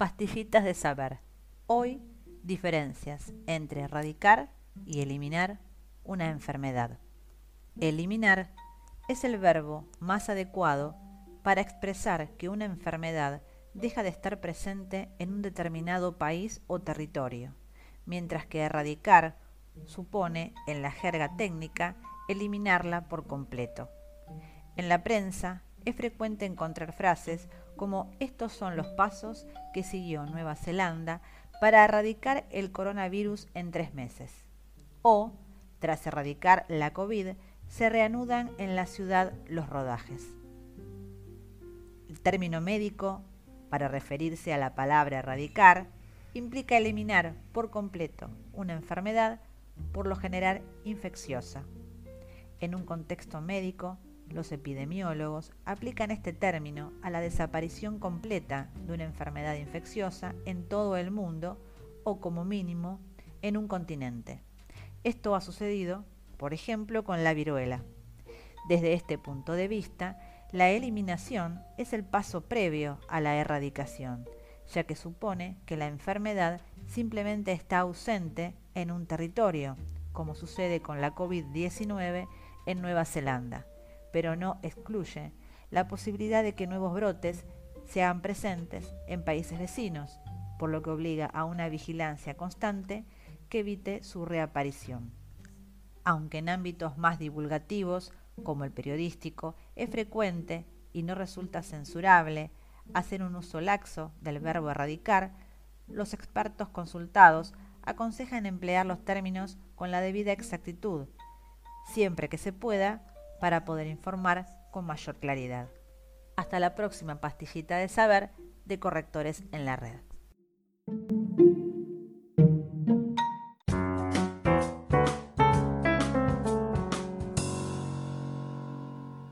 Pastillitas de saber. Hoy, diferencias entre erradicar y eliminar una enfermedad. Eliminar es el verbo más adecuado para expresar que una enfermedad deja de estar presente en un determinado país o territorio, mientras que erradicar supone, en la jerga técnica, eliminarla por completo. En la prensa es frecuente encontrar frases como estos son los pasos que siguió Nueva Zelanda para erradicar el coronavirus en tres meses. O, tras erradicar la COVID, se reanudan en la ciudad los rodajes. El término médico, para referirse a la palabra erradicar, implica eliminar por completo una enfermedad, por lo general infecciosa. En un contexto médico, los epidemiólogos aplican este término a la desaparición completa de una enfermedad infecciosa en todo el mundo o como mínimo en un continente. Esto ha sucedido, por ejemplo, con la viruela. Desde este punto de vista, la eliminación es el paso previo a la erradicación, ya que supone que la enfermedad simplemente está ausente en un territorio, como sucede con la COVID-19 en Nueva Zelanda pero no excluye la posibilidad de que nuevos brotes sean presentes en países vecinos, por lo que obliga a una vigilancia constante que evite su reaparición. Aunque en ámbitos más divulgativos, como el periodístico, es frecuente y no resulta censurable hacer un uso laxo del verbo erradicar, los expertos consultados aconsejan emplear los términos con la debida exactitud, siempre que se pueda para poder informar con mayor claridad. Hasta la próxima pastillita de saber de correctores en la red.